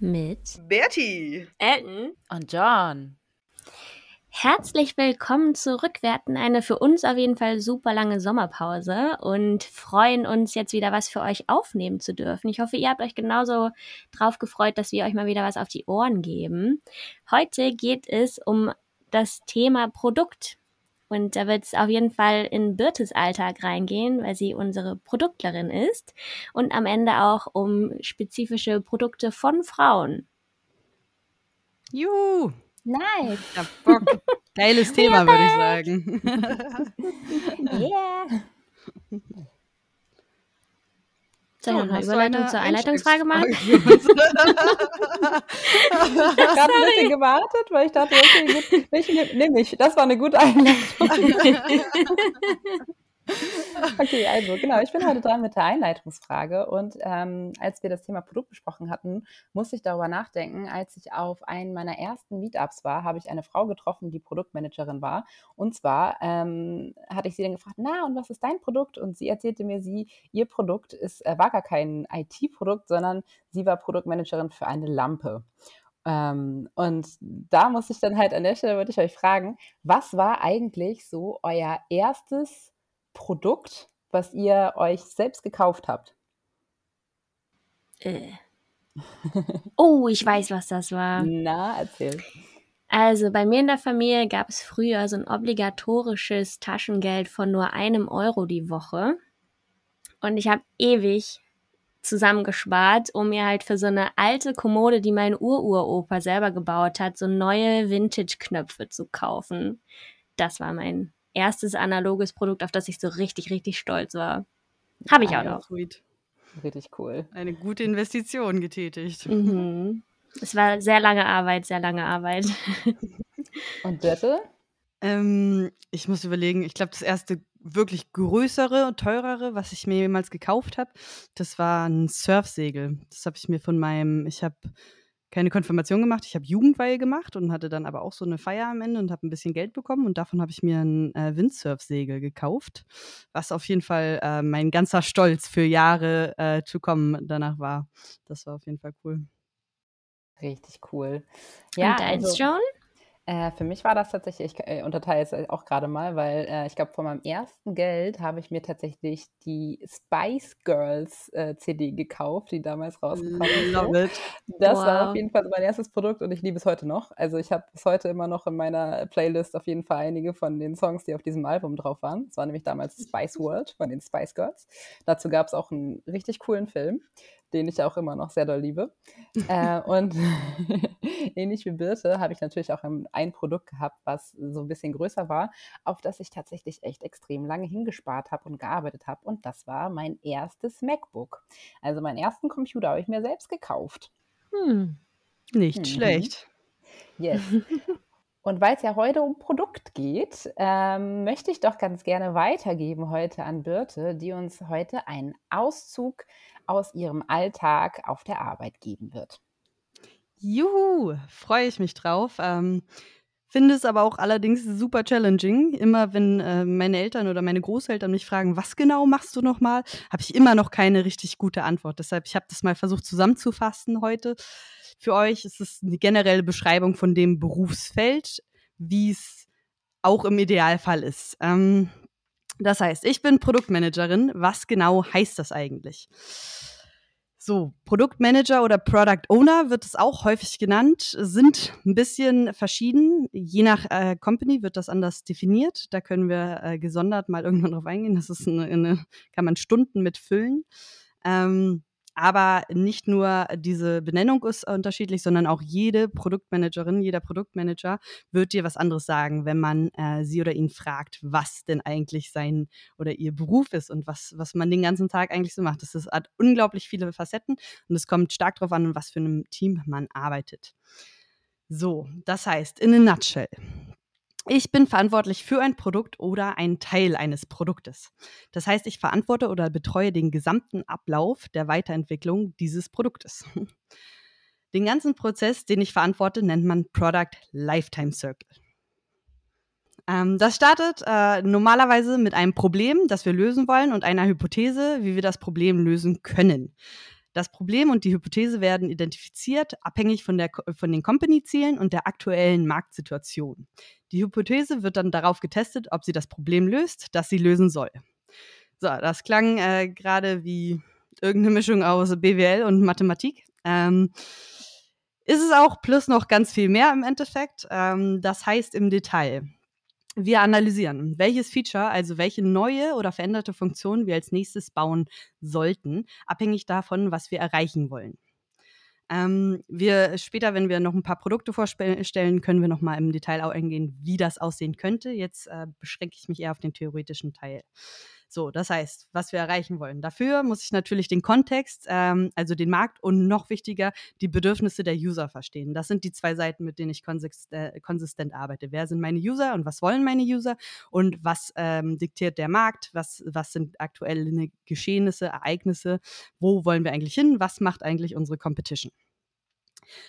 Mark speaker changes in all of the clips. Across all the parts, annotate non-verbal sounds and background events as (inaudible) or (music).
Speaker 1: mit
Speaker 2: Bertie,
Speaker 3: Elton
Speaker 4: und John.
Speaker 1: Herzlich willkommen zurück. Wir hatten eine für uns auf jeden Fall super lange Sommerpause und freuen uns jetzt wieder was für euch aufnehmen zu dürfen. Ich hoffe, ihr habt euch genauso drauf gefreut, dass wir euch mal wieder was auf die Ohren geben. Heute geht es um das Thema Produkt. Und da wird es auf jeden Fall in Birtes Alltag reingehen, weil sie unsere Produktlerin ist. Und am Ende auch um spezifische Produkte von Frauen.
Speaker 3: Juhu!
Speaker 1: Nice.
Speaker 3: Ja, Bock. Geiles (laughs) Thema, würde ich sagen. (laughs)
Speaker 1: yeah. (laughs) Soll ich noch eine Überleitung
Speaker 3: eine
Speaker 1: zur Einleitungsfrage machen? (laughs)
Speaker 4: Ich habe gerade ein bisschen gewartet, weil ich dachte, okay, gut, welche nehme nehm ich? Das war eine gute Einleitung. (laughs) (laughs) Okay, also genau, ich bin heute dran mit der Einleitungsfrage und ähm, als wir das Thema Produkt besprochen hatten, musste ich darüber nachdenken, als ich auf einem meiner ersten Meetups war, habe ich eine Frau getroffen, die Produktmanagerin war und zwar ähm, hatte ich sie dann gefragt, na und was ist dein Produkt? Und sie erzählte mir, sie, ihr Produkt ist, äh, war gar kein IT-Produkt, sondern sie war Produktmanagerin für eine Lampe. Ähm, und da muss ich dann halt an der Stelle, würde ich euch fragen, was war eigentlich so euer erstes Produkt, was ihr euch selbst gekauft habt?
Speaker 1: Äh. (laughs) Oh, ich weiß, was das war.
Speaker 4: Na, erzähl.
Speaker 1: Also bei mir in der Familie gab es früher so ein obligatorisches Taschengeld von nur einem Euro die Woche. Und ich habe ewig zusammengespart, um mir halt für so eine alte Kommode, die mein Ururopa selber gebaut hat, so neue Vintage-Knöpfe zu kaufen. Das war mein erstes analoges Produkt, auf das ich so richtig, richtig stolz war. Habe ich auch
Speaker 4: Geil.
Speaker 1: noch.
Speaker 3: Sweet.
Speaker 4: Richtig cool.
Speaker 3: Eine gute Investition getätigt.
Speaker 1: Mhm. (laughs) Es war sehr lange Arbeit, sehr lange Arbeit. (laughs)
Speaker 4: Und Birte?
Speaker 3: Ähm, ich muss überlegen, ich glaube, das erste wirklich größere und teurere, was ich mir jemals gekauft habe, das war ein Surfsegel. Das habe ich mir von meinem, ich habe keine Konfirmation gemacht, ich habe Jugendweihe gemacht und hatte dann aber auch so eine Feier am Ende und habe ein bisschen Geld bekommen und davon habe ich mir ein äh, Windsurfsegel gekauft, was auf jeden Fall äh, mein ganzer Stolz für Jahre äh, zu kommen danach war. Das war auf jeden Fall cool.
Speaker 4: Richtig cool.
Speaker 1: Und deins, John?
Speaker 4: Äh, für mich war das tatsächlich, ich äh, unterteile es auch gerade mal, weil äh, ich glaube, von meinem ersten Geld habe ich mir tatsächlich die Spice Girls äh, CD gekauft, die damals rausgekommen ist.
Speaker 3: Love it.
Speaker 4: Das war
Speaker 1: Wow.
Speaker 4: auf jeden Fall mein erstes Produkt und ich liebe es heute noch. Also ich habe bis heute immer noch in meiner Playlist auf jeden Fall einige von den Songs, die auf diesem Album drauf waren. Es war nämlich damals Spice World von den Spice Girls. Dazu gab es auch einen richtig coolen Film, den ich auch immer noch sehr doll liebe. (laughs) äh, und (laughs) ähnlich wie Birte habe ich natürlich auch ein, Produkt gehabt, was so ein bisschen größer war, auf das ich tatsächlich echt extrem lange hingespart habe und gearbeitet habe. Und das war mein erstes MacBook. Also meinen ersten Computer habe ich mir selbst gekauft.
Speaker 1: Hm.
Speaker 3: Nicht
Speaker 4: Mhm.
Speaker 3: schlecht.
Speaker 4: Yes. (laughs) Und weil es ja heute um Produkt geht, ähm, möchte ich doch ganz gerne weitergeben heute an Birte, die uns heute einen Auszug aus ihrem Alltag auf der Arbeit geben wird.
Speaker 3: Juhu, freue ich mich drauf. Ähm, finde es aber auch allerdings super challenging. Immer wenn äh, meine Eltern oder meine Großeltern mich fragen, was genau machst du nochmal, habe ich immer noch keine richtig gute Antwort. Deshalb, ich habe das mal versucht zusammenzufassen heute. Für euch ist es eine generelle Beschreibung von dem Berufsfeld, wie es auch im Idealfall ist. Ähm, das heißt, ich bin Produktmanagerin. Was genau heißt das eigentlich? So, Produktmanager oder Product Owner wird es auch häufig genannt, sind ein bisschen verschieden. Je nach äh, Company wird das anders definiert. Da können wir äh, gesondert mal irgendwann drauf eingehen. Das ist eine, eine kann man Stunden mitfüllen. Ähm, aber nicht nur diese Benennung ist unterschiedlich, sondern auch jede Produktmanagerin, jeder Produktmanager wird dir was anderes sagen, wenn man äh, sie oder ihn fragt, was denn eigentlich sein oder ihr Beruf ist und was, was man den ganzen Tag eigentlich so macht. Das ist, hat unglaublich viele Facetten und es kommt stark darauf an, was für einem Team man arbeitet. So, das heißt, in a nutshell. Ich bin verantwortlich für ein Produkt oder einen Teil eines Produktes. Das heißt, ich verantworte oder betreue den gesamten Ablauf der Weiterentwicklung dieses Produktes. (laughs) Den ganzen Prozess, den ich verantworte, nennt man Product Lifetime Circle. Ähm, das startet äh, normalerweise mit einem Problem, das wir lösen wollen und einer Hypothese, wie wir das Problem lösen können. Das Problem und die Hypothese werden identifiziert, abhängig von, der, von den Company-Zielen und der aktuellen Marktsituation. Die Hypothese wird dann darauf getestet, ob sie das Problem löst, das sie lösen soll. So, das klang äh, gerade wie irgendeine Mischung aus BWL und Mathematik. Ähm, ist es auch plus noch ganz viel mehr im Endeffekt. Ähm, das heißt im Detail. Wir analysieren, welches Feature, also welche neue oder veränderte Funktion wir als nächstes bauen sollten, abhängig davon, was wir erreichen wollen. Ähm, wir später, wenn wir noch ein paar Produkte vorstellen, können wir noch mal im Detail eingehen, wie das aussehen könnte. Jetzt äh, beschränke ich mich eher auf den theoretischen Teil. So, das heißt, was wir erreichen wollen. Dafür muss ich natürlich den Kontext, ähm, also den Markt und noch wichtiger, die Bedürfnisse der User verstehen. Das sind die zwei Seiten, mit denen ich konsist äh, konsistent arbeite. Wer sind meine User und was wollen meine User und was ähm, diktiert der Markt? Was, was sind aktuelle Geschehnisse, Ereignisse? Wo wollen wir eigentlich hin? Was macht eigentlich unsere Competition?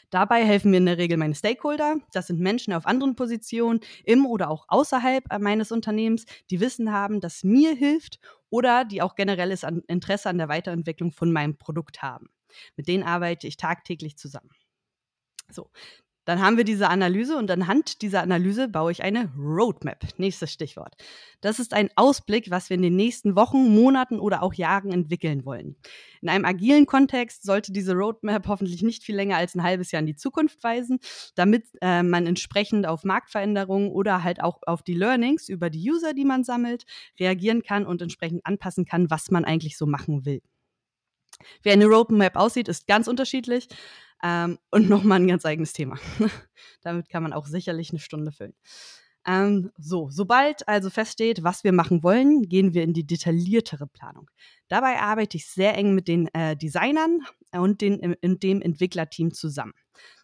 Speaker 3: Dabei helfen mir in der Regel meine Stakeholder. Das sind Menschen auf anderen Positionen im oder auch außerhalb äh, meines Unternehmens, die Wissen haben, das mir hilft oder die auch generelles Interesse an der Weiterentwicklung von meinem Produkt haben. Mit denen arbeite ich tagtäglich zusammen. So, dann haben wir diese Analyse und anhand dieser Analyse baue ich eine Roadmap. Nächstes Stichwort. Das ist ein Ausblick, was wir in den nächsten Wochen, Monaten oder auch Jahren entwickeln wollen. In einem agilen Kontext sollte diese Roadmap hoffentlich nicht viel länger als ein halbes Jahr in die Zukunft weisen, damit äh, man entsprechend auf Marktveränderungen oder halt auch auf die Learnings über die User, die man sammelt, reagieren kann und entsprechend anpassen kann, was man eigentlich so machen will. Wie eine Roadmap aussieht, ist ganz unterschiedlich. Ähm, und nochmal ein ganz eigenes Thema. (laughs) Damit kann man auch sicherlich eine Stunde füllen. Ähm, so, sobald also feststeht, was wir machen wollen, gehen wir in die detailliertere Planung. Dabei arbeite ich sehr eng mit den äh, Designern und den, in dem Entwicklerteam zusammen.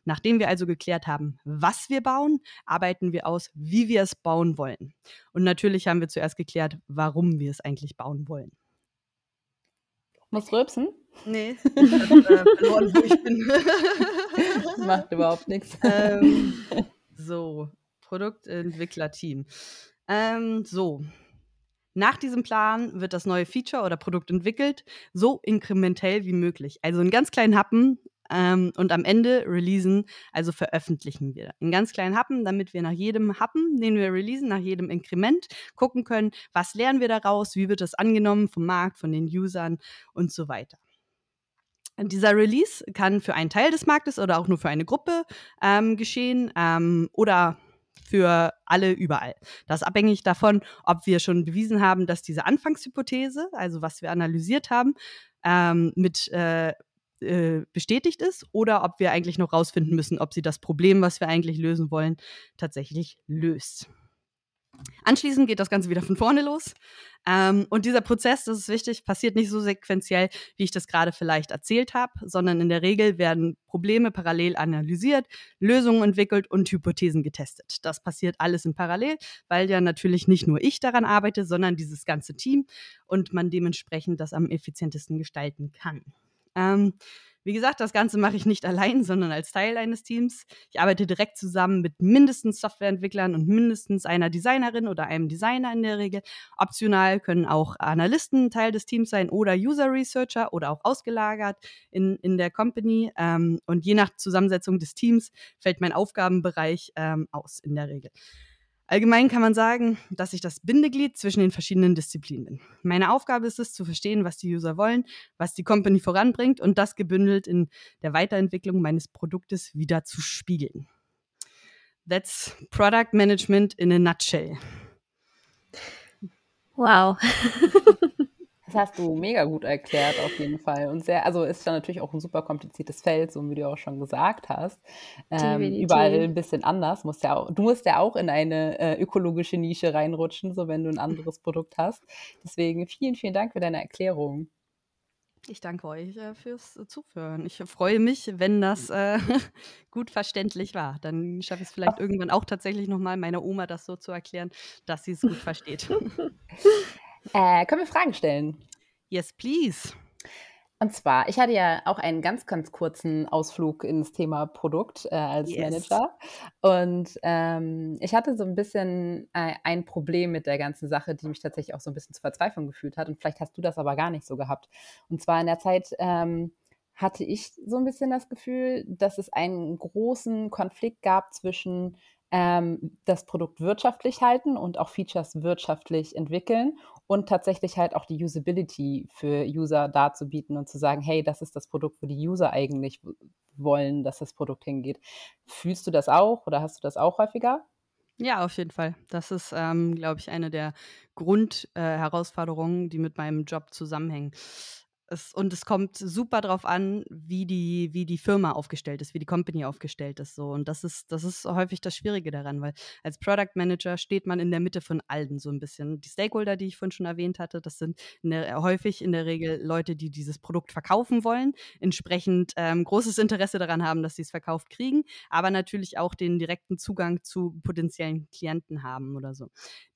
Speaker 3: Nachdem wir also geklärt haben, was wir bauen, arbeiten wir aus, wie wir es bauen wollen. Und natürlich haben wir zuerst geklärt, warum wir es eigentlich bauen wollen.
Speaker 4: Muss rülpsen?
Speaker 3: Nee, (laughs) ich hab, äh, verloren, wo ich bin.
Speaker 4: Macht überhaupt nichts.
Speaker 3: Ähm, so, Produktentwicklerteam. Ähm, so, nach diesem Plan wird das neue Feature oder Produkt entwickelt, so inkrementell wie möglich. Also in ganz kleinen Happen ähm, und am Ende releasen, also veröffentlichen wir in ganz kleinen Happen, damit wir nach jedem Happen, den wir releasen, nach jedem Inkrement gucken können, was lernen wir daraus, wie wird das angenommen vom Markt, von den Usern und so weiter. Dieser Release kann für einen Teil des Marktes oder auch nur für eine Gruppe ähm, geschehen ähm, oder für alle überall. Das ist abhängig davon, ob wir schon bewiesen haben, dass diese Anfangshypothese, also was wir analysiert haben, ähm, mit äh, äh, bestätigt ist oder ob wir eigentlich noch rausfinden müssen, ob sie das Problem, was wir eigentlich lösen wollen, tatsächlich löst. Anschließend geht das Ganze wieder von vorne los. Ähm, und dieser Prozess, das ist wichtig, passiert nicht so sequenziell, wie ich das gerade vielleicht erzählt habe, sondern in der Regel werden Probleme parallel analysiert, Lösungen entwickelt und Hypothesen getestet. Das passiert alles in Parallel, weil ja natürlich nicht nur ich daran arbeite, sondern dieses ganze Team und man dementsprechend das am effizientesten gestalten kann. Ähm, wie gesagt, das Ganze mache ich nicht allein, sondern als Teil eines Teams. Ich arbeite direkt zusammen mit mindestens Softwareentwicklern und mindestens einer Designerin oder einem Designer in der Regel. Optional können auch Analysten Teil des Teams sein oder User Researcher oder auch ausgelagert in, in der Company. Ähm, und je nach Zusammensetzung des Teams fällt mein Aufgabenbereich ähm, aus in der Regel. Allgemein kann man sagen, dass ich das Bindeglied zwischen den verschiedenen Disziplinen bin. Meine Aufgabe ist es, zu verstehen, was die User wollen, was die Company voranbringt und das gebündelt in der Weiterentwicklung meines Produktes wieder zu spiegeln. That's Product Management in a nutshell.
Speaker 1: Wow. (laughs)
Speaker 4: hast du mega gut erklärt, auf jeden Fall. Und sehr, also ist ja natürlich auch ein super kompliziertes Feld, so wie du auch schon gesagt hast. Ähm, überall ein bisschen anders. Musst ja auch, du musst ja auch in eine äh, ökologische Nische reinrutschen, so wenn du ein anderes Produkt hast. Deswegen vielen, vielen Dank für deine Erklärung.
Speaker 3: Ich danke euch äh, fürs Zuhören. Ich freue mich, wenn das äh, (laughs) gut verständlich war. Dann schaffe ich es vielleicht irgendwann auch tatsächlich nochmal meiner Oma das so zu erklären, dass sie es gut versteht. (laughs)
Speaker 4: Äh, können wir Fragen stellen?
Speaker 3: Yes, please.
Speaker 4: Und zwar, ich hatte ja auch einen ganz, ganz kurzen Ausflug ins Thema Produkt äh, als yes. Manager. Und ähm, ich hatte so ein bisschen äh, ein Problem mit der ganzen Sache, die mich tatsächlich auch so ein bisschen zur Verzweiflung gefühlt hat. Und vielleicht hast du das aber gar nicht so gehabt. Und zwar in der Zeit, ähm, hatte ich so ein bisschen das Gefühl, dass es einen großen Konflikt gab zwischen ähm, das Produkt wirtschaftlich halten und auch Features wirtschaftlich entwickeln und tatsächlich halt auch die Usability für User darzubieten und zu sagen, hey, das ist das Produkt, wo die User eigentlich wollen, dass das Produkt hingeht. Fühlst du das auch oder hast du das auch häufiger?
Speaker 3: Ja, auf jeden Fall. Das ist, ähm, glaube ich, eine der Grundherausforderungen, äh, die mit meinem Job zusammenhängen. Es, und es kommt super drauf an, wie die, wie die Firma aufgestellt ist, wie die Company aufgestellt ist. So. Und das ist, das ist häufig das Schwierige daran, weil als Product Manager steht man in der Mitte von allen so ein bisschen. Die Stakeholder, die ich vorhin schon erwähnt hatte, das sind in der, häufig in der Regel Leute, die dieses Produkt verkaufen wollen, entsprechend ähm, großes Interesse daran haben, dass sie es verkauft kriegen, aber natürlich auch den direkten Zugang zu potenziellen Klienten haben oder so.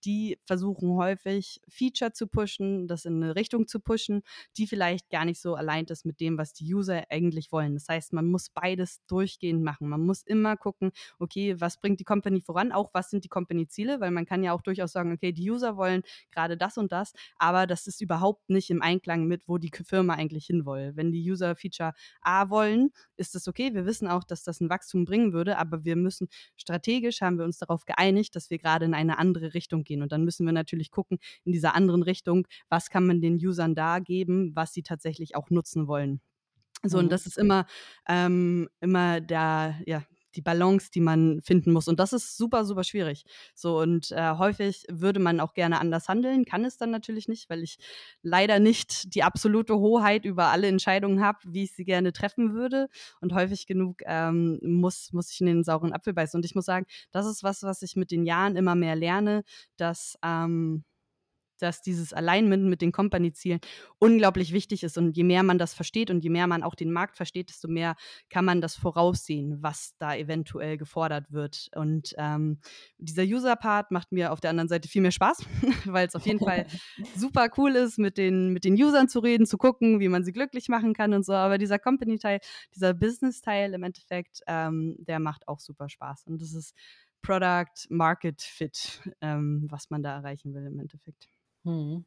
Speaker 3: Die versuchen häufig Feature zu pushen, das in eine Richtung zu pushen, die vielleicht gar nicht so allein ist mit dem, was die User eigentlich wollen. Das heißt, man muss beides durchgehend machen. Man muss immer gucken, okay, was bringt die Company voran, auch was sind die Company-Ziele, weil man kann ja auch durchaus sagen, okay, die User wollen gerade das und das, aber das ist überhaupt nicht im Einklang mit, wo die Firma eigentlich hin. Wenn die User Feature A wollen, ist das okay. Wir wissen auch, dass das ein Wachstum bringen würde, aber wir müssen strategisch haben wir uns darauf geeinigt, dass wir gerade in eine andere Richtung gehen. Und dann müssen wir natürlich gucken, in dieser anderen Richtung, was kann man den Usern da geben, was sie tatsächlich auch nutzen wollen. So, mhm. und das ist immer, ähm, immer der, ja, die Balance, die man finden muss. Und das ist super, super schwierig. So, und äh, häufig würde man auch gerne anders handeln, kann es dann natürlich nicht, weil ich leider nicht die absolute Hoheit über alle Entscheidungen habe, wie ich sie gerne treffen würde. Und häufig genug ähm, muss, muss ich in den sauren Apfel beißen. Und ich muss sagen, das ist was, was ich mit den Jahren immer mehr lerne, dass ähm, dass dieses Alignment mit den Company-Zielen unglaublich wichtig ist. Und je mehr man das versteht und je mehr man auch den Markt versteht, desto mehr kann man das voraussehen, was da eventuell gefordert wird. Und ähm, dieser User-Part macht mir auf der anderen Seite viel mehr Spaß, (laughs) weil es auf jeden Fall (laughs) super cool ist, mit den, mit den Usern zu reden, zu gucken, wie man sie glücklich machen kann und so. Aber dieser Company-Teil, dieser Business-Teil im Endeffekt, ähm, der macht auch super Spaß. Und das ist Product Market Fit, ähm, was man da erreichen will im Endeffekt. Mhm.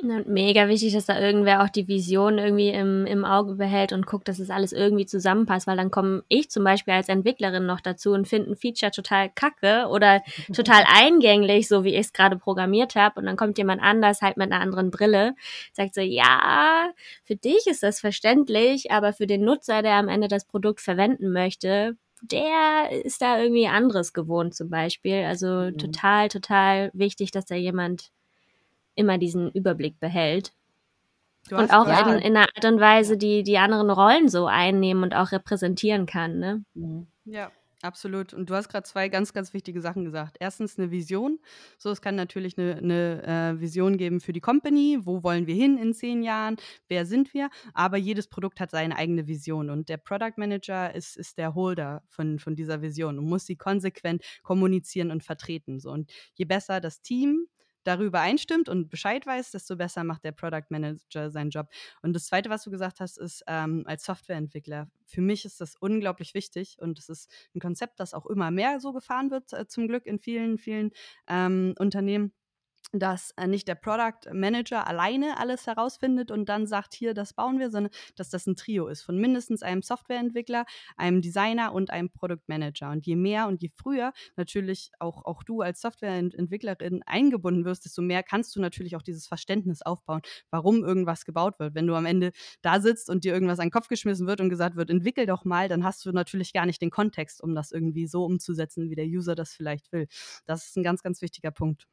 Speaker 1: Und mega wichtig, dass da irgendwer auch die Vision irgendwie im, im Auge behält und guckt, dass es alles irgendwie zusammenpasst, weil dann komme ich zum Beispiel als Entwicklerin noch dazu und finde ein Feature total kacke oder (laughs) total eingänglich, so wie ich es gerade programmiert habe. Und dann kommt jemand anders halt mit einer anderen Brille, sagt so, ja, für dich ist das verständlich, aber für den Nutzer, der am Ende das Produkt verwenden möchte, der ist da irgendwie anderes gewohnt zum Beispiel. Also mhm. total, total wichtig, dass da jemand immer diesen Überblick behält. Und auch ja. in, in, einer Art und Weise, die die anderen Rollen so einnehmen und auch repräsentieren kann. Ne?
Speaker 3: Mhm. Ja, absolut. Und du hast gerade zwei ganz, ganz wichtige Sachen gesagt. Erstens eine Vision. So, es kann natürlich eine, eine äh, Vision geben für die Company. Wo wollen wir hin in zehn Jahren? Wer sind wir? Aber jedes Produkt hat seine eigene Vision. Und der Product Manager ist, ist der Holder von, von dieser Vision und muss sie konsequent kommunizieren und vertreten. So. Und je besser das Team darüber einstimmt und Bescheid weiß, desto besser macht der Product Manager seinen Job. Und das Zweite, was du gesagt hast, ist ähm, als Softwareentwickler. Für mich ist das unglaublich wichtig und es ist ein Konzept, das auch immer mehr so gefahren wird, äh, zum Glück in vielen, vielen ähm, Unternehmen dass äh, nicht der Product Manager alleine alles herausfindet und dann sagt, hier, das bauen wir, sondern dass das ein Trio ist von mindestens einem Softwareentwickler, einem Designer und einem Product Manager. Und je mehr und je früher natürlich auch, auch du als Softwareentwicklerin eingebunden wirst, desto mehr kannst du natürlich auch dieses Verständnis aufbauen, warum irgendwas gebaut wird. Wenn du am Ende da sitzt und dir irgendwas an den Kopf geschmissen wird und gesagt wird, entwickel doch mal, dann hast du natürlich gar nicht den Kontext, um das irgendwie so umzusetzen, wie der User das vielleicht will. Das ist ein ganz, ganz wichtiger Punkt.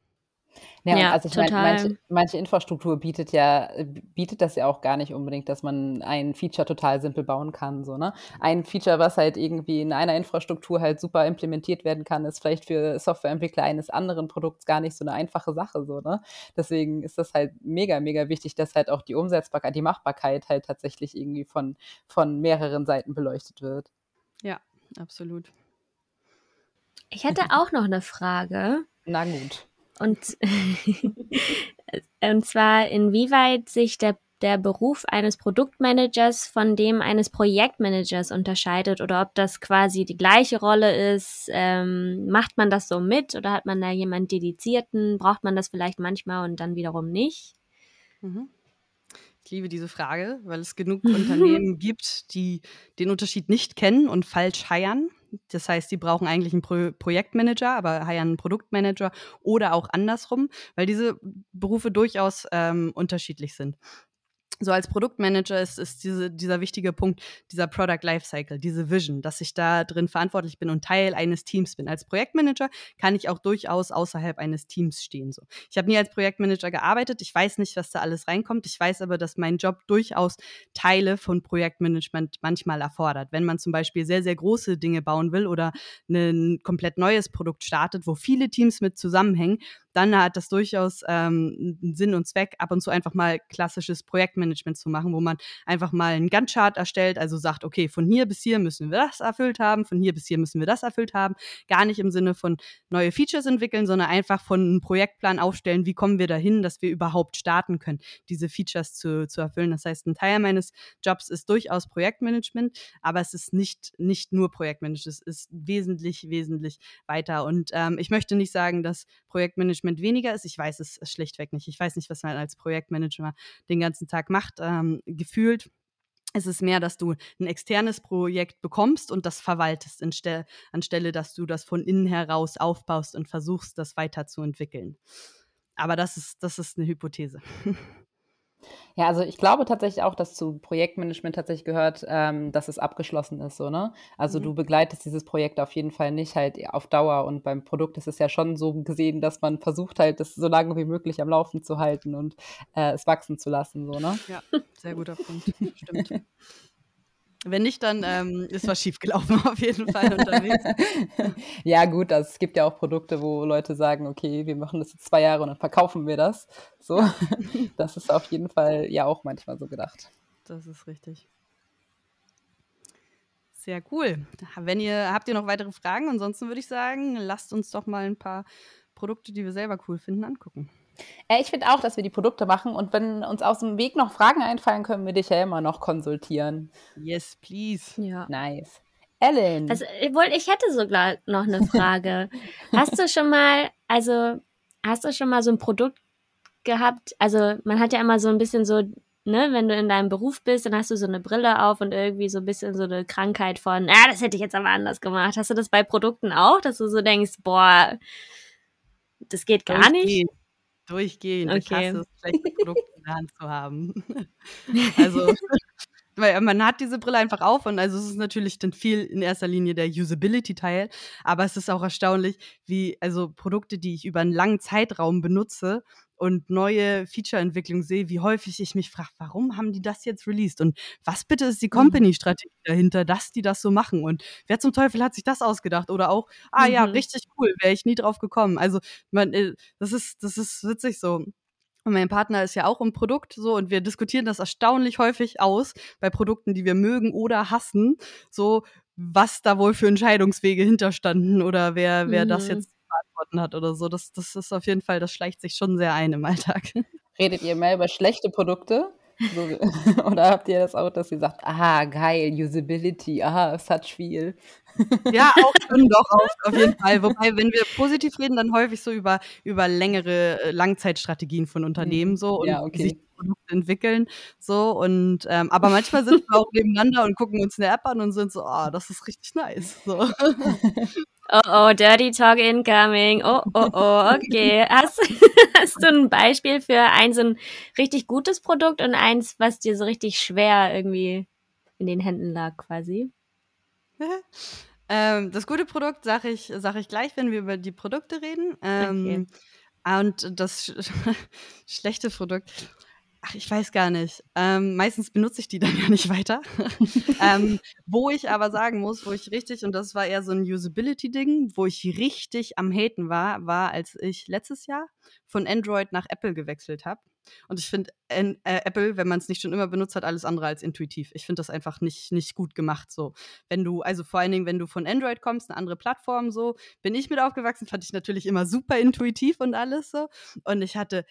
Speaker 4: Ja, ja also ich meine, manche, manche, Infrastruktur bietet ja, bietet das ja auch gar nicht unbedingt, dass man ein Feature total simpel bauen kann. So, ne? Ein Feature, was halt irgendwie in einer Infrastruktur halt super implementiert werden kann, ist vielleicht für Softwareentwickler eines anderen Produkts gar nicht so eine einfache Sache. So, ne? Deswegen ist das halt mega, mega wichtig, dass halt auch die Umsetzbarkeit, die Machbarkeit halt tatsächlich irgendwie von, von mehreren Seiten beleuchtet wird.
Speaker 3: Ja, absolut.
Speaker 1: Ich hätte (laughs) auch noch eine Frage.
Speaker 4: Na gut.
Speaker 1: Und, (laughs) und zwar, inwieweit sich der, der Beruf eines Produktmanagers von dem eines Projektmanagers unterscheidet oder ob das quasi die gleiche Rolle ist. Ähm, macht man das so mit oder hat man da jemanden dedizierten? Braucht man das vielleicht manchmal und dann wiederum nicht?
Speaker 3: Mhm. Ich liebe diese Frage, weil es genug (laughs) Unternehmen gibt, die den Unterschied nicht kennen und falsch heiern. Das heißt, die brauchen eigentlich einen Pro Projektmanager, aber heiern einen Produktmanager oder auch andersrum, weil diese Berufe durchaus ähm, unterschiedlich sind so als Produktmanager ist, ist diese, dieser wichtige Punkt, dieser Product Lifecycle, diese Vision, dass ich da drin verantwortlich bin und Teil eines Teams bin. Als Projektmanager kann ich auch durchaus außerhalb eines Teams stehen. So. Ich habe nie als Projektmanager gearbeitet, ich weiß nicht, was da alles reinkommt. Ich weiß aber, dass mein Job durchaus Teile von Projektmanagement manchmal erfordert. Wenn man zum Beispiel sehr, sehr große Dinge bauen will oder ein komplett neues Produkt startet, wo viele Teams mit zusammenhängen, dann hat das durchaus ähm, Sinn und Zweck, ab und zu einfach mal klassisches Projektmanagement zu machen, wo man einfach mal einen Gantt-Chart erstellt, also sagt, okay, von hier bis hier müssen wir das erfüllt haben, von hier bis hier müssen wir das erfüllt haben. Gar nicht im Sinne von neue Features entwickeln, sondern einfach von einem Projektplan aufstellen, wie kommen wir dahin, dass wir überhaupt starten können, diese Features zu, zu erfüllen. Das heißt, ein Teil meines Jobs ist durchaus Projektmanagement, aber es ist nicht, nicht nur Projektmanagement, es ist wesentlich, wesentlich weiter. Und ähm, ich möchte nicht sagen, dass Projektmanagement Projektmanagement weniger ist. Ich weiß es schlichtweg nicht. Ich weiß nicht, was man als Projektmanager den ganzen Tag macht. Ähm, gefühlt es ist mehr, dass du ein externes Projekt bekommst und das verwaltest, anstelle, dass du das von innen heraus aufbaust und versuchst, das weiterzuentwickeln. Aber das ist, das ist eine Hypothese. (laughs)
Speaker 4: Ja, also ich glaube tatsächlich auch, dass zu Projektmanagement tatsächlich gehört, ähm, dass es abgeschlossen ist, so, ne? Also mhm. du begleitest dieses Projekt auf jeden Fall nicht halt auf Dauer und beim Produkt ist es ja schon so gesehen, dass man versucht halt, das so lange wie möglich am Laufen zu halten und äh, es wachsen zu lassen, so, ne?
Speaker 3: Ja, sehr guter Punkt. (laughs) Stimmt. Wenn nicht, dann ähm, ist was schiefgelaufen (laughs) auf jeden Fall unterwegs. (laughs)
Speaker 4: ja, gut, also es gibt ja auch Produkte, wo Leute sagen, okay, wir machen das jetzt zwei Jahre und dann verkaufen wir das. So, (laughs) das ist auf jeden Fall ja auch manchmal so gedacht.
Speaker 3: Das ist richtig. Sehr cool. Wenn ihr, habt ihr noch weitere Fragen? Ansonsten würde ich sagen, lasst uns doch mal ein paar Produkte, die wir selber cool finden, angucken.
Speaker 4: Äh, ich finde auch, dass wir die Produkte machen und wenn uns aus dem Weg noch Fragen einfallen, können wir dich ja immer noch konsultieren.
Speaker 3: Yes, please.
Speaker 4: Ja. Nice. Ellen.
Speaker 1: Also, ich hätte sogar noch eine Frage. (laughs) hast du schon mal, also, hast du schon mal so ein Produkt gehabt? Also, man hat ja immer so ein bisschen so, ne, wenn du in deinem Beruf bist, dann hast du so eine Brille auf und irgendwie so ein bisschen so eine Krankheit von, ah, das hätte ich jetzt aber anders gemacht. Hast du das bei Produkten auch, dass du so denkst, boah, das geht gar nicht?
Speaker 3: Durchgehend. Okay. Ich hasse es, schlechte Produkte in der Hand zu haben. (laughs) also, weil man hat diese Brille einfach auf und also es ist natürlich dann viel in erster Linie der Usability-Teil, aber es ist auch erstaunlich, wie also Produkte, die ich über einen langen Zeitraum benutze und neue Feature-Entwicklung sehe, wie häufig ich mich frage, warum haben die das jetzt released und was bitte ist die mhm. Company-Strategie dahinter, dass die das so machen und wer zum Teufel hat sich das ausgedacht oder auch, ah ja, mhm. richtig cool, wäre ich nie drauf gekommen. Also man, äh, das ist, das ist witzig so. Und mein Partner ist ja auch im Produkt so und wir diskutieren das erstaunlich häufig aus bei Produkten, die wir mögen oder hassen. So, was da wohl für Entscheidungswege hinterstanden oder wer, wer mhm. das jetzt verantworten hat oder so. Das, das ist auf jeden Fall, das schleicht sich schon sehr ein im Alltag. (laughs)
Speaker 4: Redet ihr mehr über schlechte Produkte? So, (laughs) oder habt ihr das auch, dass ihr sagt, aha, geil, Usability, aha, such viel.
Speaker 3: Ja, auch (laughs) schon doch auch, auf jeden Fall. Wobei, wenn wir positiv reden, dann häufig so über, über längere äh, Langzeitstrategien von Unternehmen mhm. so und ja, okay. sich Produkte entwickeln. So und ähm, aber manchmal sind wir auch nebeneinander und gucken uns eine App an und sind so, ah, oh, das ist richtig nice. So. (laughs)
Speaker 1: Oh oh, Dirty Talk incoming. Oh oh oh, okay. (laughs) Hast, hast du ein Beispiel für ein so ein richtig gutes Produkt und eins, was dir so richtig schwer irgendwie in den Händen lag, quasi? (laughs)
Speaker 3: ähm, das gute Produkt sage ich, sag ich gleich, wenn wir über die Produkte reden. Ähm, okay. Und das sch (laughs) schlechte Produkt Ach, ich weiß gar nicht. Ähm, meistens benutze ich die dann (laughs) ja nicht weiter. (laughs) ähm, wo ich aber sagen muss, wo ich richtig, und das war eher so ein Usability-Ding, wo ich richtig am Haten war, war, als ich letztes Jahr von Android nach Apple gewechselt habe. Und ich finde äh, Apple, wenn man es nicht schon immer benutzt hat, alles andere als intuitiv. Ich finde das einfach nicht, nicht gut gemacht so. Wenn du, also vor allen Dingen, wenn du von Android kommst, eine andere Plattform so, bin ich mit aufgewachsen, fand ich natürlich immer super intuitiv und alles so. Und ich hatte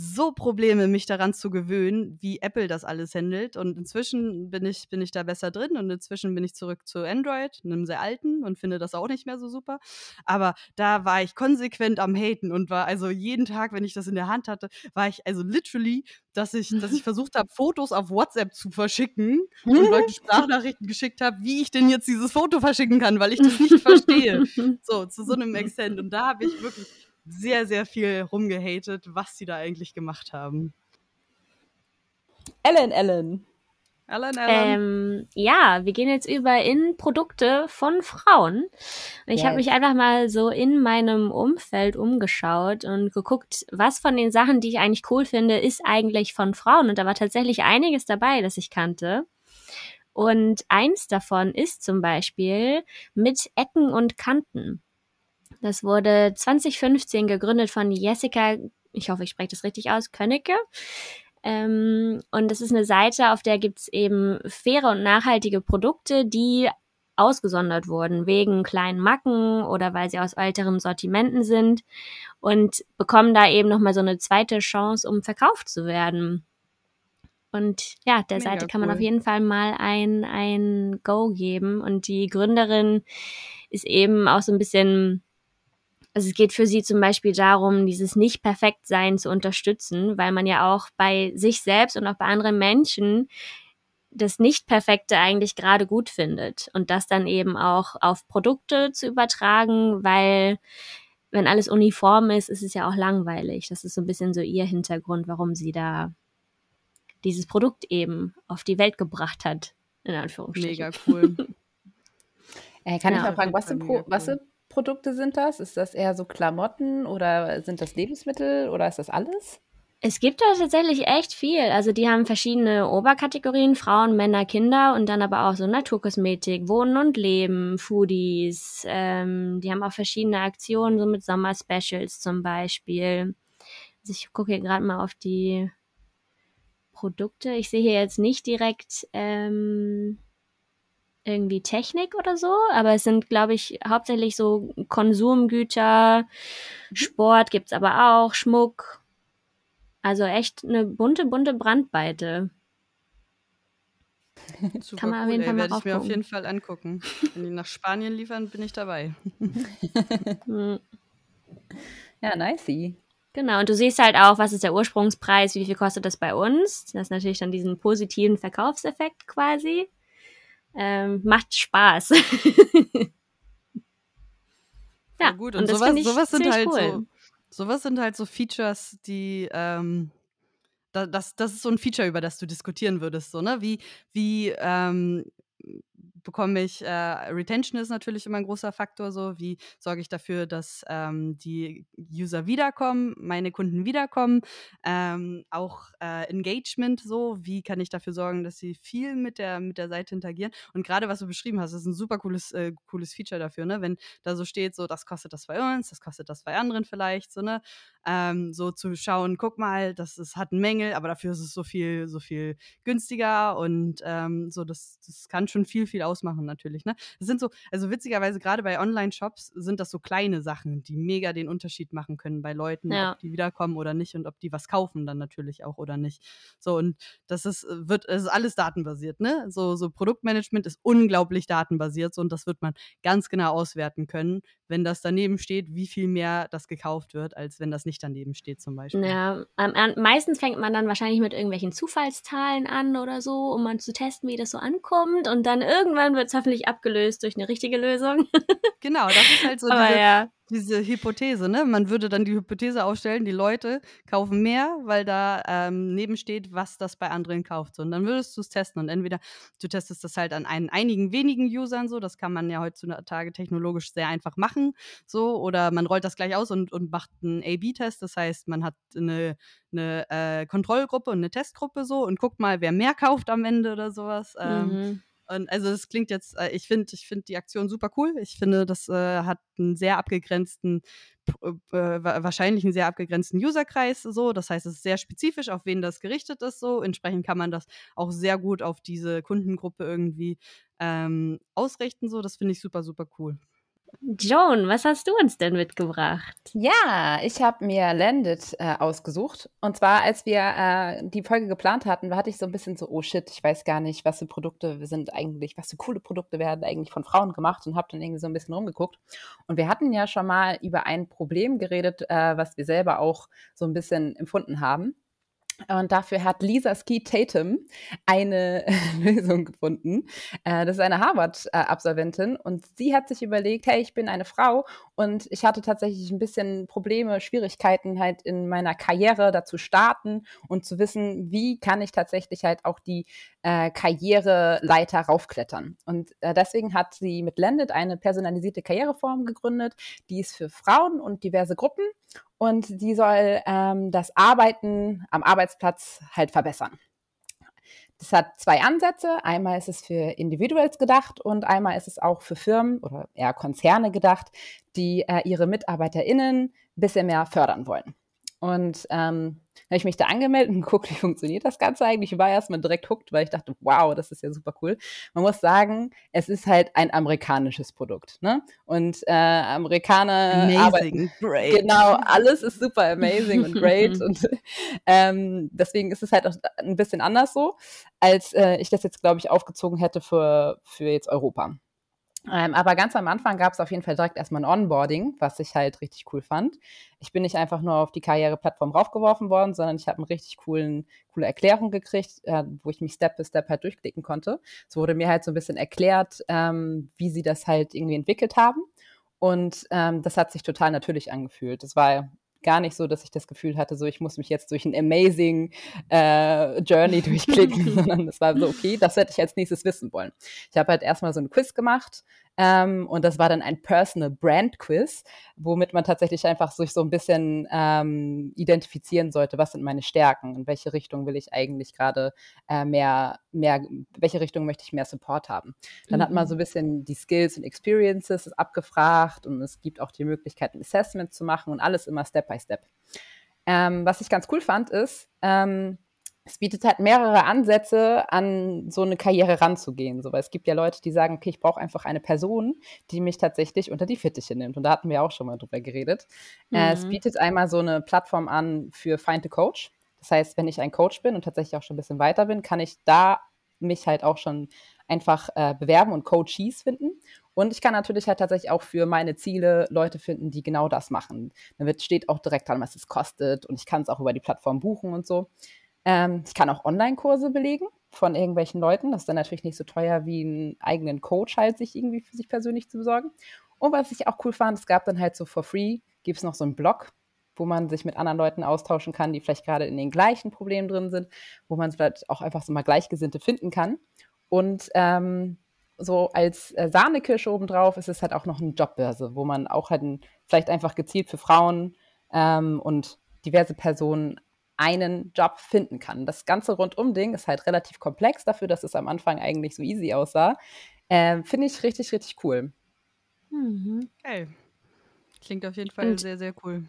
Speaker 3: so Probleme, mich daran zu gewöhnen, wie Apple das alles handelt. Und inzwischen bin ich, bin ich da besser drin und inzwischen bin ich zurück zu Android, einem sehr alten und finde das auch nicht mehr so super. Aber da war ich konsequent am Haten und war also jeden Tag, wenn ich das in der Hand hatte, war ich also literally, dass ich, dass ich (laughs) versucht habe, Fotos auf WhatsApp zu verschicken und (laughs) Leute Sprachnachrichten geschickt habe, wie ich denn jetzt dieses Foto verschicken kann, weil ich das nicht verstehe. (laughs) So, zu so einem Extent. Und da habe ich wirklich sehr, sehr viel rumgehatet, was sie da eigentlich gemacht haben.
Speaker 4: Ellen, Ellen.
Speaker 3: Ellen, Ellen.
Speaker 1: Ähm, ja, wir gehen jetzt über in Produkte von Frauen. Und ich yes. habe mich einfach mal so in meinem Umfeld umgeschaut und geguckt, was von den Sachen, die ich eigentlich cool finde, ist eigentlich von Frauen. Und da war tatsächlich einiges dabei, das ich kannte. Und eins davon ist zum Beispiel mit Ecken und Kanten. Das wurde 2015 gegründet von Jessica, ich hoffe, ich spreche das richtig aus, Könnecke. Ähm, und das ist eine Seite, auf der gibt es eben faire und nachhaltige Produkte, die ausgesondert wurden wegen kleinen Macken oder weil sie aus älteren Sortimenten sind und bekommen da eben nochmal so eine zweite Chance, um verkauft zu werden. Und ja, der Mega Seite kann man auf jeden Fall mal ein, ein Go geben. Und die Gründerin ist eben auch so ein bisschen also es geht für sie zum Beispiel darum, dieses Nicht-Perfekt-Sein zu unterstützen, weil man ja auch bei sich selbst und auch bei anderen Menschen das Nicht-Perfekte eigentlich gerade gut findet und das dann eben auch auf Produkte zu übertragen, weil wenn alles uniform ist, ist es ja auch langweilig. Das ist so ein bisschen so ihr Hintergrund, warum sie da dieses Produkt eben auf die Welt gebracht hat, in Anführungsstrichen.
Speaker 3: Mega cool. (laughs)
Speaker 4: äh, kann ja, ich mal fragen, was sind, Pro, was sind Produkte sind das? Ist das eher so Klamotten oder sind das Lebensmittel oder ist das alles?
Speaker 1: Es gibt da tatsächlich echt viel. Also die haben verschiedene Oberkategorien, Frauen, Männer, Kinder und dann aber auch so Naturkosmetik, Wohnen und Leben, Foodies. Ähm, die haben auch verschiedene Aktionen, so mit Sommer-Specials zum Beispiel. Also ich gucke hier gerade mal auf die Produkte. Ich sehe hier jetzt nicht direkt ähm, irgendwie Technik oder so, aber es sind, glaube ich, hauptsächlich so Konsumgüter, mhm. Sport gibt's aber auch, Schmuck. Also echt eine bunte, bunte Brandweite.
Speaker 3: Super (laughs) Kann man cool, auf jeden Fall ey, mal werde ich mir auf jeden Fall angucken. Wenn die nach Spanien liefern, bin ich dabei. (laughs)
Speaker 4: Ja, nicey.
Speaker 1: Genau, und du siehst halt auch, was ist der Ursprungspreis, wie viel kostet das bei uns. Das ist natürlich dann diesen positiven Verkaufseffekt quasi. Ähm, macht Spaß. (laughs)
Speaker 3: ja, gut. Und, und sowas, sowas sind halt cool. so, sowas sind halt so Features, die ähm, das, das ist so ein Feature, über das du diskutieren würdest, so, ne? Wie, wie ähm, bekomme ich, äh, Retention ist natürlich immer ein großer Faktor, so. Wie sorge ich dafür, dass ähm, die User wiederkommen, meine Kunden wiederkommen, ähm, auch äh, Engagement, so. Wie kann ich dafür sorgen, dass sie viel mit der, mit der Seite interagieren? Und gerade was du beschrieben hast, ist ein super cooles, äh, cooles Feature dafür, ne, wenn da so steht, so das kostet das bei uns, das kostet das bei anderen vielleicht, so, ne, ähm, so zu schauen, guck mal, das, das hat einen Mängel, aber dafür ist es so viel, so viel günstiger und ähm, so, das, das kann schon viel, viel ausmachen natürlich. Ne? Das sind so, also witzigerweise gerade bei Online-Shops sind das so kleine Sachen, die mega den Unterschied machen können bei Leuten, ja. ob die wiederkommen oder nicht und ob die was kaufen dann natürlich auch oder nicht. So, und das ist, wird, es ist alles datenbasiert, ne? So, so Produktmanagement ist unglaublich datenbasiert so, und das wird man ganz genau auswerten können, wenn das daneben steht, wie viel mehr das gekauft wird, als wenn das nicht daneben steht zum Beispiel.
Speaker 1: Ja, ähm, meistens fängt man dann wahrscheinlich mit irgendwelchen Zufallszahlen an oder so, um mal zu testen, wie das so ankommt. Und dann irgendwann wird es hoffentlich abgelöst durch eine richtige Lösung. (laughs)
Speaker 3: genau, das ist halt so diese, ja diese Hypothese, ne? Man würde dann die Hypothese aufstellen, die Leute kaufen mehr, weil da ähm, neben steht, was das bei anderen kauft. So. Und dann würdest du es testen. Und entweder du testest das halt an einen, einigen wenigen Usern so, das kann man ja heutzutage technologisch sehr einfach machen. So, oder man rollt das gleich aus und, und macht einen A-B-Test. Das heißt, man hat eine, eine äh, Kontrollgruppe und eine Testgruppe so und guckt mal, wer mehr kauft am Ende oder sowas. Ähm, mhm. Und also das klingt jetzt, äh, ich finde, ich finde die Aktion super cool. Ich finde, das äh, hat einen sehr abgegrenzten, äh, wahrscheinlich einen sehr abgegrenzten Userkreis so. Das heißt, es ist sehr spezifisch, auf wen das gerichtet ist so. Entsprechend kann man das auch sehr gut auf diese Kundengruppe irgendwie ähm, ausrichten so. Das finde ich super, super cool.
Speaker 1: Joan, was hast du uns denn mitgebracht?
Speaker 4: Ja, ich habe mir Landed äh, ausgesucht. Und zwar, als wir äh, die Folge geplant hatten, hatte ich so ein bisschen so, oh shit, ich weiß gar nicht, was für Produkte sind eigentlich, was für coole Produkte werden eigentlich von Frauen gemacht und habe dann irgendwie so ein bisschen rumgeguckt. Und wir hatten ja schon mal über ein Problem geredet, äh, was wir selber auch so ein bisschen empfunden haben. Und dafür hat Lisa Ski Tatum eine (laughs) Lösung gefunden. Äh, das ist eine Harvard-Absolventin und sie hat sich überlegt, hey, ich bin eine Frau und ich hatte tatsächlich ein bisschen Probleme, Schwierigkeiten halt in meiner Karriere dazu starten und zu wissen, wie kann ich tatsächlich halt auch die äh, Karriereleiter raufklettern. Und äh, deswegen hat sie mit Lendit eine personalisierte Karriereform gegründet, die ist für Frauen und diverse Gruppen und die soll ähm, das Arbeiten am Arbeitsplatz halt verbessern. Das hat zwei Ansätze. Einmal ist es für Individuals gedacht und einmal ist es auch für Firmen oder eher Konzerne gedacht, die äh, ihre MitarbeiterInnen ein bisschen mehr fördern wollen. Und ähm, habe ich mich da angemeldet und (laughs) geguckt, wie funktioniert das Ganze eigentlich. Ich war erstmal direkt hooked, weil ich dachte, wow, das ist ja super cool. Man muss sagen, es ist halt ein amerikanisches Produkt. Ne? Und äh, Amerikaner amazing, arbeiten, great. Genau, alles ist super amazing und great. (laughs) und ähm, deswegen ist es halt auch ein bisschen anders so, als äh, ich das jetzt, glaube ich, aufgezogen hätte für, für jetzt Europa. Ähm, aber ganz am Anfang gab es auf jeden Fall direkt erstmal ein Onboarding, was ich halt richtig cool fand. Ich bin nicht einfach nur auf die Karriereplattform raufgeworfen worden, sondern ich habe eine richtig coolen, coole Erklärung gekriegt, äh, wo ich mich Step by Step halt durchklicken konnte. Es wurde mir halt so ein bisschen erklärt, ähm, wie sie das halt irgendwie entwickelt haben. Und ähm, das hat sich total natürlich angefühlt. Das war gar nicht so, dass ich das Gefühl hatte, so ich muss mich jetzt durch ein amazing äh, Journey durchklicken, (laughs) sondern es war so, okay, das hätte ich als nächstes wissen wollen. Ich habe halt erstmal so ein Quiz gemacht, ähm, und das war dann ein Personal Brand Quiz, womit man tatsächlich einfach sich so ein bisschen ähm, identifizieren sollte, was sind meine Stärken, in welche Richtung will ich eigentlich gerade äh, mehr, mehr, welche Richtung möchte ich mehr Support haben. Dann mhm. hat man mhm. so ein bisschen die Skills und Experiences abgefragt und es gibt auch die Möglichkeit, ein Assessment zu machen und alles immer Step by Step. Ähm, was ich ganz cool fand, ist, ähm, es bietet halt mehrere Ansätze, an so eine Karriere ranzugehen. So, weil es gibt ja Leute, die sagen, okay, ich brauche einfach eine Person, die mich tatsächlich unter die Fittiche nimmt. Und da hatten wir auch schon mal drüber geredet. Mhm. Äh, es mhm. bietet einmal so eine Plattform an für Find a Coach. Das heißt, wenn ich ein Coach bin und tatsächlich auch schon ein bisschen weiter bin, kann ich da mich halt auch schon einfach äh, bewerben und Coaches finden. Und ich kann natürlich halt tatsächlich auch für meine Ziele Leute finden, die genau das machen. Dann wird, steht auch direkt dran, was es kostet und ich kann es auch über die Plattform buchen und so. Ähm, ich kann auch Online-Kurse belegen von irgendwelchen Leuten. Das ist dann natürlich nicht so teuer wie einen eigenen Coach halt sich irgendwie für sich persönlich zu besorgen. Und was ich auch cool fand, es gab dann halt so for free, gibt es noch so einen Blog, wo man sich mit anderen Leuten austauschen kann, die vielleicht gerade in den gleichen Problemen drin sind, wo man vielleicht auch einfach so mal Gleichgesinnte finden kann. Und ähm, so als äh, Sahnekirsche obendrauf ist es halt auch noch eine Jobbörse, wo man auch halt ein, vielleicht einfach gezielt für Frauen ähm, und diverse Personen einen Job finden kann. Das ganze Rundum-Ding ist halt relativ komplex dafür, dass es am Anfang eigentlich so easy aussah. Äh, Finde ich richtig, richtig cool.
Speaker 3: Mhm. Geil. Klingt auf jeden Fall Und sehr, sehr cool.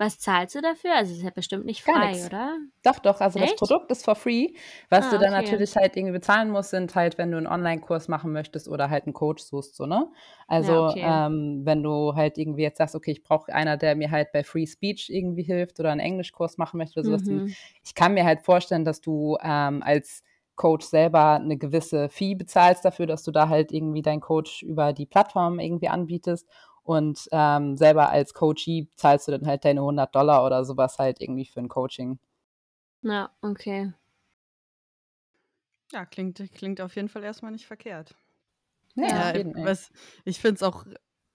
Speaker 1: Was zahlst du dafür? Also es ist ja bestimmt nicht frei, oder?
Speaker 4: Doch, doch. Also Echt? das Produkt ist for free. Was ah, du dann okay. natürlich halt irgendwie bezahlen musst, sind halt, wenn du einen Online-Kurs machen möchtest oder halt einen Coach suchst, so, ne? Also ja, okay. ähm, wenn du halt irgendwie jetzt sagst, okay, ich brauche einer, der mir halt bei Free Speech irgendwie hilft oder einen Englischkurs machen möchte oder sowas. Mhm. Ich kann mir halt vorstellen, dass du ähm, als Coach selber eine gewisse Fee bezahlst dafür, dass du da halt irgendwie deinen Coach über die Plattform irgendwie anbietest und ähm, selber als Coachie zahlst du dann halt deine 100 Dollar oder sowas halt irgendwie für ein Coaching.
Speaker 1: Ja, okay.
Speaker 3: Ja, klingt, klingt auf jeden Fall erstmal nicht verkehrt.
Speaker 4: Ja,
Speaker 3: ja was, ich finde es auch,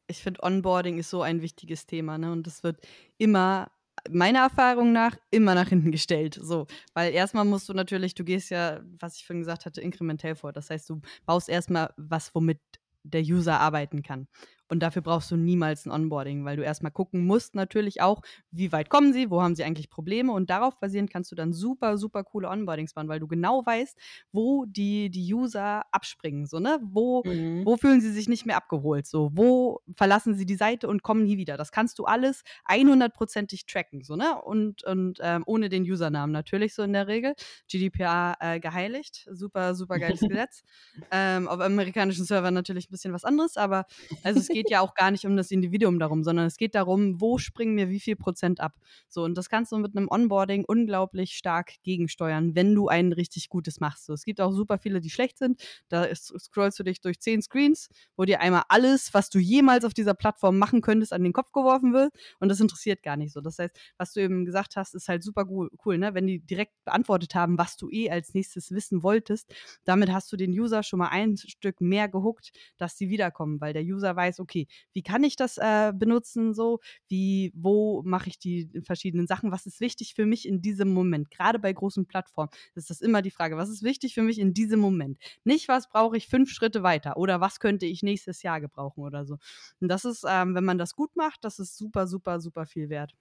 Speaker 3: ich finde Onboarding ist so ein wichtiges Thema, ne? Und das wird immer, meiner Erfahrung nach, immer nach hinten gestellt. So, weil erstmal musst du natürlich, du gehst ja, was ich vorhin gesagt hatte, inkrementell vor. Das heißt, du baust erstmal was, womit der User arbeiten kann. Und dafür brauchst du niemals ein Onboarding, weil du erstmal gucken musst natürlich auch, wie weit kommen sie, wo haben sie eigentlich Probleme und darauf basierend kannst du dann super, super coole Onboardings machen, weil du genau weißt, wo die, die User abspringen, so, ne? Wo, mhm. wo fühlen sie sich nicht mehr abgeholt, so, wo verlassen sie die Seite und kommen nie wieder. Das kannst du alles 100%ig tracken, so, ne? Und, und ähm, ohne den Usernamen natürlich so in der Regel. GDPR äh, geheiligt, super, super geiles (laughs) Gesetz. Ähm, auf amerikanischen Servern natürlich ein bisschen was anderes, aber also es geht ja auch gar nicht um das Individuum darum, sondern es geht darum, wo springen mir wie viel Prozent ab. So, und das kannst du mit einem Onboarding unglaublich stark gegensteuern, wenn du ein richtig gutes machst. So, es gibt auch super viele, die schlecht sind. Da ist, scrollst du dich durch zehn Screens, wo dir einmal alles, was du jemals auf dieser Plattform machen könntest, an den Kopf geworfen wird. Und das interessiert gar nicht so. Das heißt, was du eben gesagt hast, ist halt super cool, ne? Wenn die direkt beantwortet haben, was du eh als nächstes wissen wolltest, damit hast du den User schon mal ein Stück mehr gehuckt, dass sie wiederkommen, weil der User weiß, okay, wie kann ich das äh, benutzen, so, wie, wo mache ich die verschiedenen Sachen, was ist wichtig für mich in diesem Moment, gerade bei großen Plattformen, ist das immer die Frage, was ist wichtig für mich in diesem Moment? Nicht, was brauche ich fünf Schritte weiter oder was könnte ich nächstes Jahr gebrauchen oder so. Und das ist, ähm, wenn man das gut macht, das ist super, super, super viel wert.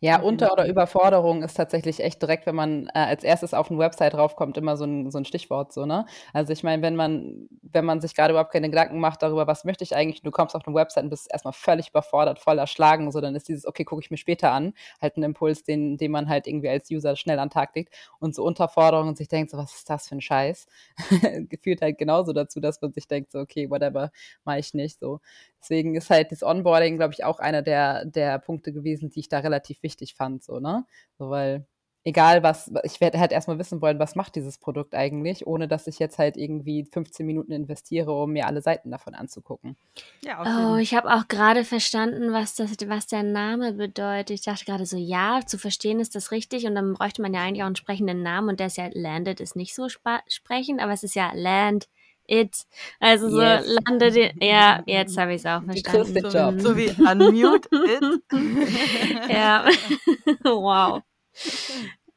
Speaker 4: Ja, Unter- oder Überforderung ist tatsächlich echt direkt, wenn man äh, als erstes auf eine Website draufkommt, immer so ein, so ein Stichwort, so, ne? Also ich meine, wenn man, wenn man sich gerade überhaupt keine Gedanken macht darüber, was möchte ich eigentlich, du kommst auf eine Website und bist erstmal völlig überfordert, voll erschlagen, so, dann ist dieses, okay, gucke ich mir später an, halt ein Impuls, den, den man halt irgendwie als User schnell an den Tag legt und so Unterforderung und sich denkt, so, was ist das für ein Scheiß? (laughs) Gefühlt halt genauso dazu, dass man sich denkt, so, okay, whatever, mache ich nicht, so. Deswegen ist halt das Onboarding, glaube ich, auch einer der, der Punkte gewesen, die ich da relativ wichtig fand, so, ne? So, weil egal was, ich werde halt erstmal wissen wollen, was macht dieses Produkt eigentlich, ohne dass ich jetzt halt irgendwie 15 Minuten investiere, um mir alle Seiten davon anzugucken.
Speaker 1: Ja, oh, ich habe auch gerade verstanden, was, das, was der Name bedeutet. Ich dachte gerade so, ja, zu verstehen ist das richtig und dann bräuchte man ja eigentlich auch einen sprechenden Namen und der ist ja Landed ist nicht so sprechend, aber es ist ja Land it. Also so yes. landet it. Ja, jetzt habe ich es auch verstanden.
Speaker 3: So, wie, so wie unmute
Speaker 1: it. (laughs) ja. (laughs) wow. (laughs)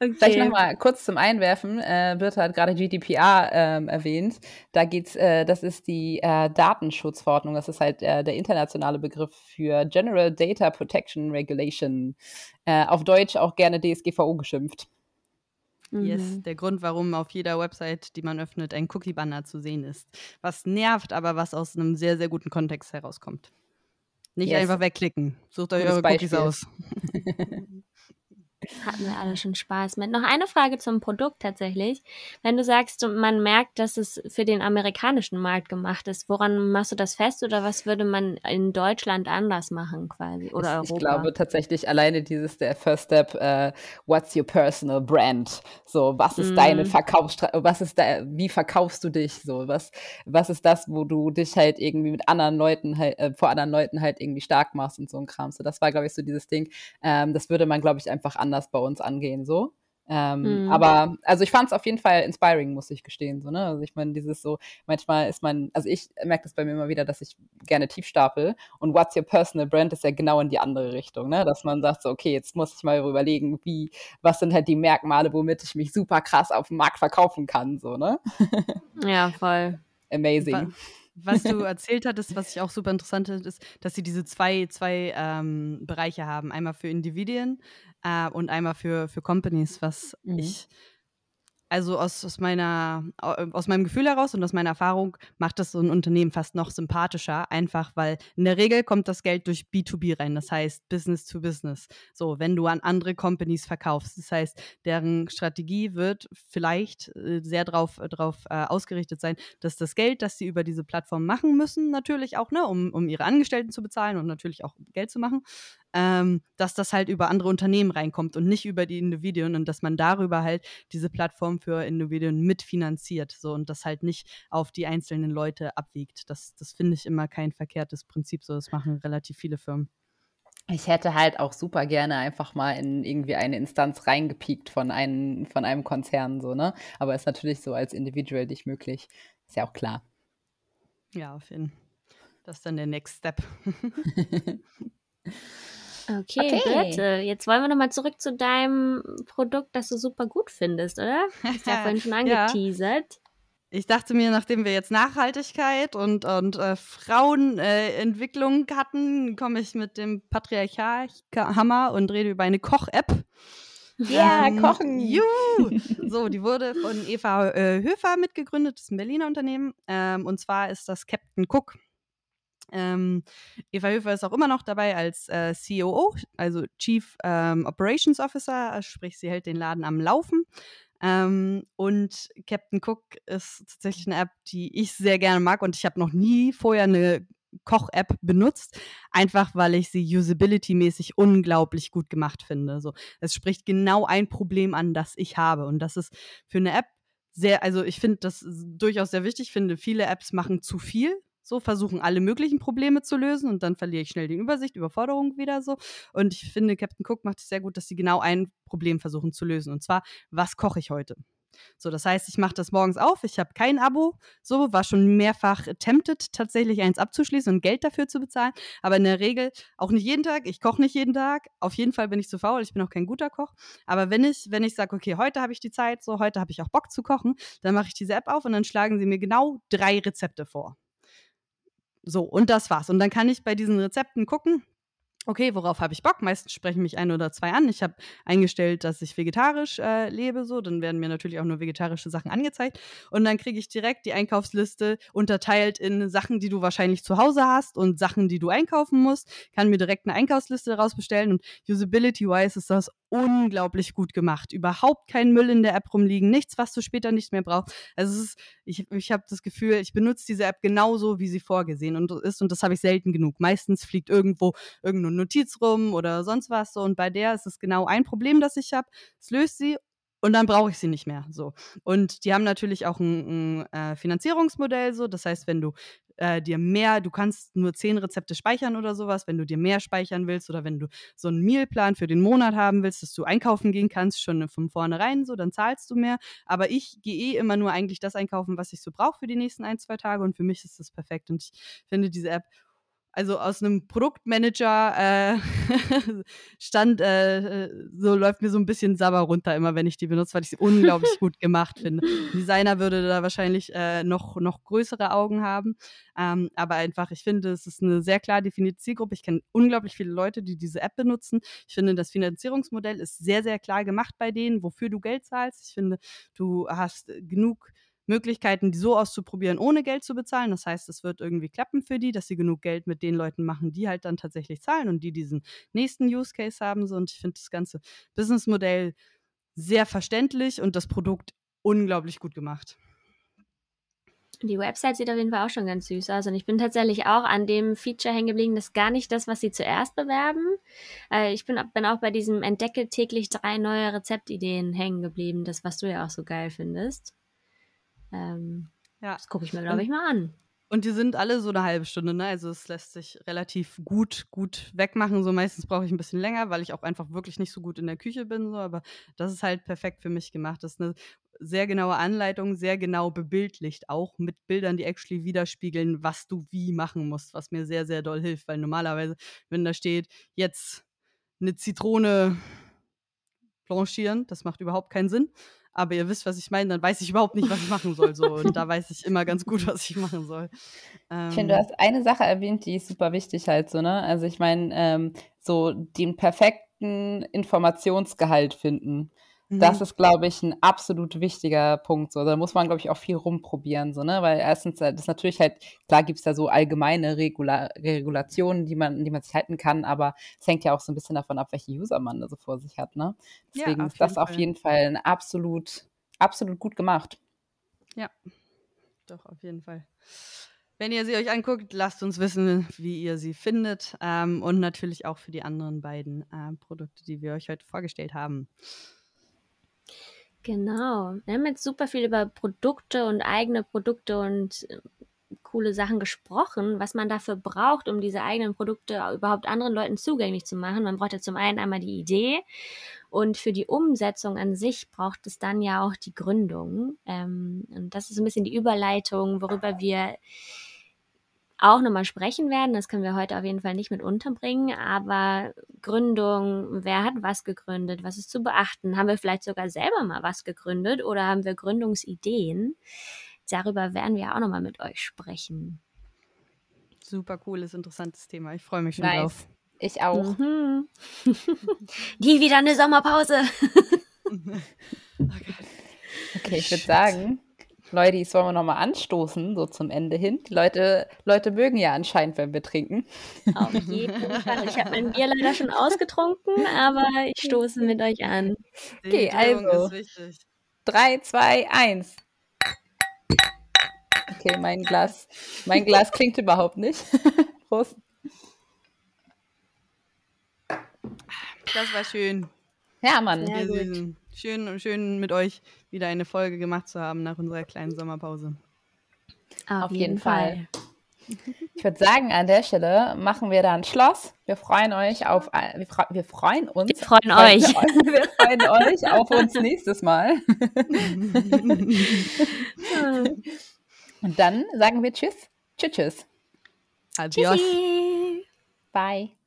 Speaker 4: Okay. Vielleicht nochmal kurz zum Einwerfen. Äh, Birte hat gerade GDPR ähm, erwähnt. Da geht's, äh, das ist die äh, Datenschutzverordnung. Das ist halt äh, der internationale Begriff für General Data Protection Regulation. Äh, auf Deutsch auch gerne DSGVO geschimpft.
Speaker 3: Yes, mhm. der Grund, warum auf jeder Website, die man öffnet, ein Cookie-Banner zu sehen ist. Was nervt, aber was aus einem sehr, sehr guten Kontext herauskommt. Nicht yes. einfach wegklicken. Sucht euch eure Cookies aus. (laughs)
Speaker 1: Hatten wir alle schon Spaß mit. Noch eine Frage zum Produkt tatsächlich. Wenn du sagst, man merkt, dass es für den amerikanischen Markt gemacht ist, woran machst du das fest oder was würde man in Deutschland anders machen quasi oder Europa?
Speaker 4: Ich glaube tatsächlich alleine dieses der First Step, uh, what's your personal brand? So, was ist mm. deine Verkaufsstrategie, was ist da, wie verkaufst du dich? So, was, was ist das, wo du dich halt irgendwie mit anderen Leuten halt, äh, vor anderen Leuten halt irgendwie stark machst und so ein Kram. So, das war, glaube ich, so dieses Ding. Ähm, das würde man, glaube ich, einfach anders bei uns angehen, so. Ähm, mhm. Aber also ich fand es auf jeden Fall inspiring, muss ich gestehen. So, ne? Also ich meine, dieses so, manchmal ist man, also ich merke das bei mir immer wieder, dass ich gerne tief stapel und What's Your Personal Brand ist ja genau in die andere Richtung, ne? Dass man sagt so, okay, jetzt muss ich mal überlegen, wie, was sind halt die Merkmale, womit ich mich super krass auf dem Markt verkaufen kann, so, ne?
Speaker 1: ja, voll.
Speaker 4: Amazing
Speaker 3: was du erzählt hattest, was ich auch super interessant finde, ist, dass sie diese zwei, zwei ähm, Bereiche haben. Einmal für Individuen äh, und einmal für, für Companies, was mhm. ich also aus, aus, meiner, aus meinem Gefühl heraus und aus meiner Erfahrung macht das so ein Unternehmen fast noch sympathischer, einfach weil in der Regel kommt das Geld durch B2B rein, das heißt Business to Business. So, wenn du an andere Companies verkaufst, das heißt, deren Strategie wird vielleicht äh, sehr darauf drauf, äh, ausgerichtet sein, dass das Geld, das sie über diese Plattform machen müssen, natürlich auch, ne, um, um ihre Angestellten zu bezahlen und natürlich auch Geld zu machen, ähm, dass das halt über andere Unternehmen reinkommt und nicht über die Individuen und dass man darüber halt diese Plattform für Individuen mitfinanziert so und das halt nicht auf die einzelnen Leute abwiegt. Das, das finde ich immer kein verkehrtes Prinzip, so das machen relativ viele Firmen.
Speaker 4: Ich hätte halt auch super gerne einfach mal in irgendwie eine Instanz reingepiekt von einem, von einem Konzern, so, ne? Aber ist natürlich so als Individual nicht möglich. Ist ja auch klar.
Speaker 3: Ja, auf jeden Fall. Das ist dann der Next Step. (laughs) (laughs)
Speaker 1: Okay, okay. Birte, jetzt wollen wir nochmal zurück zu deinem Produkt, das du super gut findest, oder? (laughs) Hast ja vorhin schon angeteasert.
Speaker 3: ich dachte mir, nachdem wir jetzt Nachhaltigkeit und, und äh, Frauenentwicklung äh, hatten, komme ich mit dem Patriarchat-Hammer und rede über eine Koch-App.
Speaker 4: Ja, ähm, kochen.
Speaker 3: Juhu. (laughs) So, die wurde von Eva äh, Höfer mitgegründet, das ist ein Berliner Unternehmen. Ähm, und zwar ist das Captain Cook. Ähm, Eva Höfer ist auch immer noch dabei als äh, COO, also Chief ähm, Operations Officer, sprich, sie hält den Laden am Laufen. Ähm, und Captain Cook ist tatsächlich eine App, die ich sehr gerne mag und ich habe noch nie vorher eine Koch-App benutzt, einfach weil ich sie usability-mäßig unglaublich gut gemacht finde. So, es spricht genau ein Problem an, das ich habe. Und das ist für eine App sehr, also ich finde das durchaus sehr wichtig. Ich finde, viele Apps machen zu viel. So, versuchen alle möglichen Probleme zu lösen und dann verliere ich schnell die Übersicht, Überforderung wieder so. Und ich finde, Captain Cook macht es sehr gut, dass sie genau ein Problem versuchen zu lösen. Und zwar, was koche ich heute? So, das heißt, ich mache das morgens auf, ich habe kein Abo, so war schon mehrfach tempted, tatsächlich eins abzuschließen und Geld dafür zu bezahlen. Aber in der Regel auch nicht jeden Tag. Ich koche nicht jeden Tag. Auf jeden Fall bin ich zu faul. Ich bin auch kein guter Koch. Aber wenn ich, wenn ich sage, okay, heute habe ich die Zeit, so heute habe ich auch Bock zu kochen, dann mache ich diese App auf und dann schlagen sie mir genau drei Rezepte vor. So, und das war's. Und dann kann ich bei diesen Rezepten gucken, okay, worauf habe ich Bock? Meistens sprechen mich ein oder zwei an. Ich habe eingestellt, dass ich vegetarisch äh, lebe, so, dann werden mir natürlich auch nur vegetarische Sachen angezeigt. Und dann kriege ich direkt die Einkaufsliste unterteilt in Sachen, die du wahrscheinlich zu Hause hast und Sachen, die du einkaufen musst. Kann mir direkt eine Einkaufsliste daraus bestellen und usability-wise ist das unglaublich gut gemacht. Überhaupt kein Müll in der App rumliegen, nichts, was du später nicht mehr brauchst. Also ist, ich, ich habe das Gefühl, ich benutze diese App genauso, wie sie vorgesehen und ist und das habe ich selten genug. Meistens fliegt irgendwo irgendeine Notiz rum oder sonst was so und bei der ist es genau ein Problem, das ich habe. Es löst sie und dann brauche ich sie nicht mehr. So. Und die haben natürlich auch ein, ein äh, Finanzierungsmodell, so. Das heißt, wenn du äh, dir mehr, du kannst nur zehn Rezepte speichern oder sowas, wenn du dir mehr speichern willst oder wenn du so einen Mealplan für den Monat haben willst, dass du einkaufen gehen kannst, schon von vornherein so, dann zahlst du mehr. Aber ich gehe eh immer nur eigentlich das einkaufen, was ich so brauche für die nächsten ein, zwei Tage und für mich ist das perfekt. Und ich finde diese App also aus einem Produktmanager äh, (laughs) stand, äh, so läuft mir so ein bisschen Sabber runter, immer wenn ich die benutze, weil ich sie unglaublich gut gemacht finde. Ein Designer würde da wahrscheinlich äh, noch, noch größere Augen haben. Ähm, aber einfach, ich finde, es ist eine sehr klar definierte Zielgruppe. Ich kenne unglaublich viele Leute, die diese App benutzen. Ich finde, das Finanzierungsmodell ist sehr, sehr klar gemacht bei denen, wofür du Geld zahlst. Ich finde, du hast genug Möglichkeiten, die so auszuprobieren, ohne Geld zu bezahlen. Das heißt, es wird irgendwie klappen für die, dass sie genug Geld mit den Leuten machen, die halt dann tatsächlich zahlen und die diesen nächsten Use Case haben. Und ich finde das ganze Businessmodell sehr verständlich und das Produkt unglaublich gut gemacht.
Speaker 1: Die Website sieht auf jeden Fall auch schon ganz süß aus. Und ich bin tatsächlich auch an dem Feature hängen geblieben, das ist gar nicht das, was sie zuerst bewerben. Äh, ich bin, bin, auch bei diesem Entdecke täglich drei neue Rezeptideen hängen geblieben, das, was du ja auch so geil findest. Ähm, ja. Das gucke ich mir, glaube ich, mal an.
Speaker 3: Und die sind alle so eine halbe Stunde, ne? Also es lässt sich relativ gut, gut wegmachen. So meistens brauche ich ein bisschen länger, weil ich auch einfach wirklich nicht so gut in der Küche bin. So, aber das ist halt perfekt für mich gemacht. Das ist eine sehr genaue Anleitung, sehr genau bebildlicht, auch mit Bildern, die actually widerspiegeln, was du wie machen musst, was mir sehr, sehr doll hilft. Weil normalerweise, wenn da steht, jetzt eine Zitrone blanchieren, das macht überhaupt keinen Sinn aber ihr wisst, was ich meine, dann weiß ich überhaupt nicht, was ich machen soll. So. Und da weiß ich immer ganz gut, (laughs) was ich machen soll.
Speaker 4: Ähm, ich finde, du hast eine Sache erwähnt, die ist super wichtig halt so, ne? Also ich meine, ähm, so den perfekten Informationsgehalt finden. Das mhm. ist, glaube ich, ein absolut wichtiger Punkt. So. Da muss man, glaube ich, auch viel rumprobieren. So, ne? Weil erstens, äh, das ist natürlich halt, klar gibt es da so allgemeine Regula Regulationen, die man, die man sich halten kann, aber es hängt ja auch so ein bisschen davon ab, welche User man da so vor sich hat. Ne? Deswegen ja, ist das auf jeden Fall ein absolut, absolut gut gemacht.
Speaker 3: Ja, doch, auf jeden Fall. Wenn ihr sie euch anguckt, lasst uns wissen, wie ihr sie findet. Ähm, und natürlich auch für die anderen beiden äh, Produkte, die wir euch heute vorgestellt haben.
Speaker 1: Genau. Wir haben jetzt super viel über Produkte und eigene Produkte und äh, coole Sachen gesprochen, was man dafür braucht, um diese eigenen Produkte überhaupt anderen Leuten zugänglich zu machen. Man braucht ja zum einen einmal die Idee und für die Umsetzung an sich braucht es dann ja auch die Gründung. Ähm, und das ist ein bisschen die Überleitung, worüber wir auch nochmal sprechen werden. Das können wir heute auf jeden Fall nicht mit unterbringen, aber Gründung, wer hat was gegründet, was ist zu beachten? Haben wir vielleicht sogar selber mal was gegründet oder haben wir Gründungsideen? darüber werden wir auch nochmal mit euch sprechen.
Speaker 3: Super cooles, interessantes Thema. Ich freue mich schon
Speaker 4: Nice.
Speaker 3: drauf.
Speaker 4: Ich auch.
Speaker 1: Mhm. (laughs) Nie wieder eine Sommerpause. (laughs)
Speaker 4: Okay, ich würde sagen, Leute, das wollen wir nochmal anstoßen, so zum Ende hin. Die Leute, Leute mögen ja anscheinend, wenn wir trinken.
Speaker 1: Auf jeden Fall. Ich habe mein Bier leider schon ausgetrunken, aber ich stoße mit euch an.
Speaker 4: Okay, also.
Speaker 3: ist wichtig.
Speaker 4: 3, 2, 1. Okay, mein Glas, mein Glas klingt überhaupt nicht. (laughs) Prost.
Speaker 3: Das war schön.
Speaker 4: Ja, Mann.
Speaker 1: Sehr gut.
Speaker 3: Schön, schön mit euch wieder eine Folge gemacht zu haben nach unserer kleinen Sommerpause.
Speaker 4: Auf jeden Fall. (laughs) Ich würde sagen, an der Stelle machen wir dann Schloss. Wir freuen euch auf, wir, fre wir freuen uns.
Speaker 1: Wir freuen euch.
Speaker 4: Wir freuen euch auf uns nächstes Mal. (laughs) Und dann sagen wir Tschüss. Tschüss, tschüss.
Speaker 3: Adios.
Speaker 1: Tschüssi.
Speaker 4: Bye.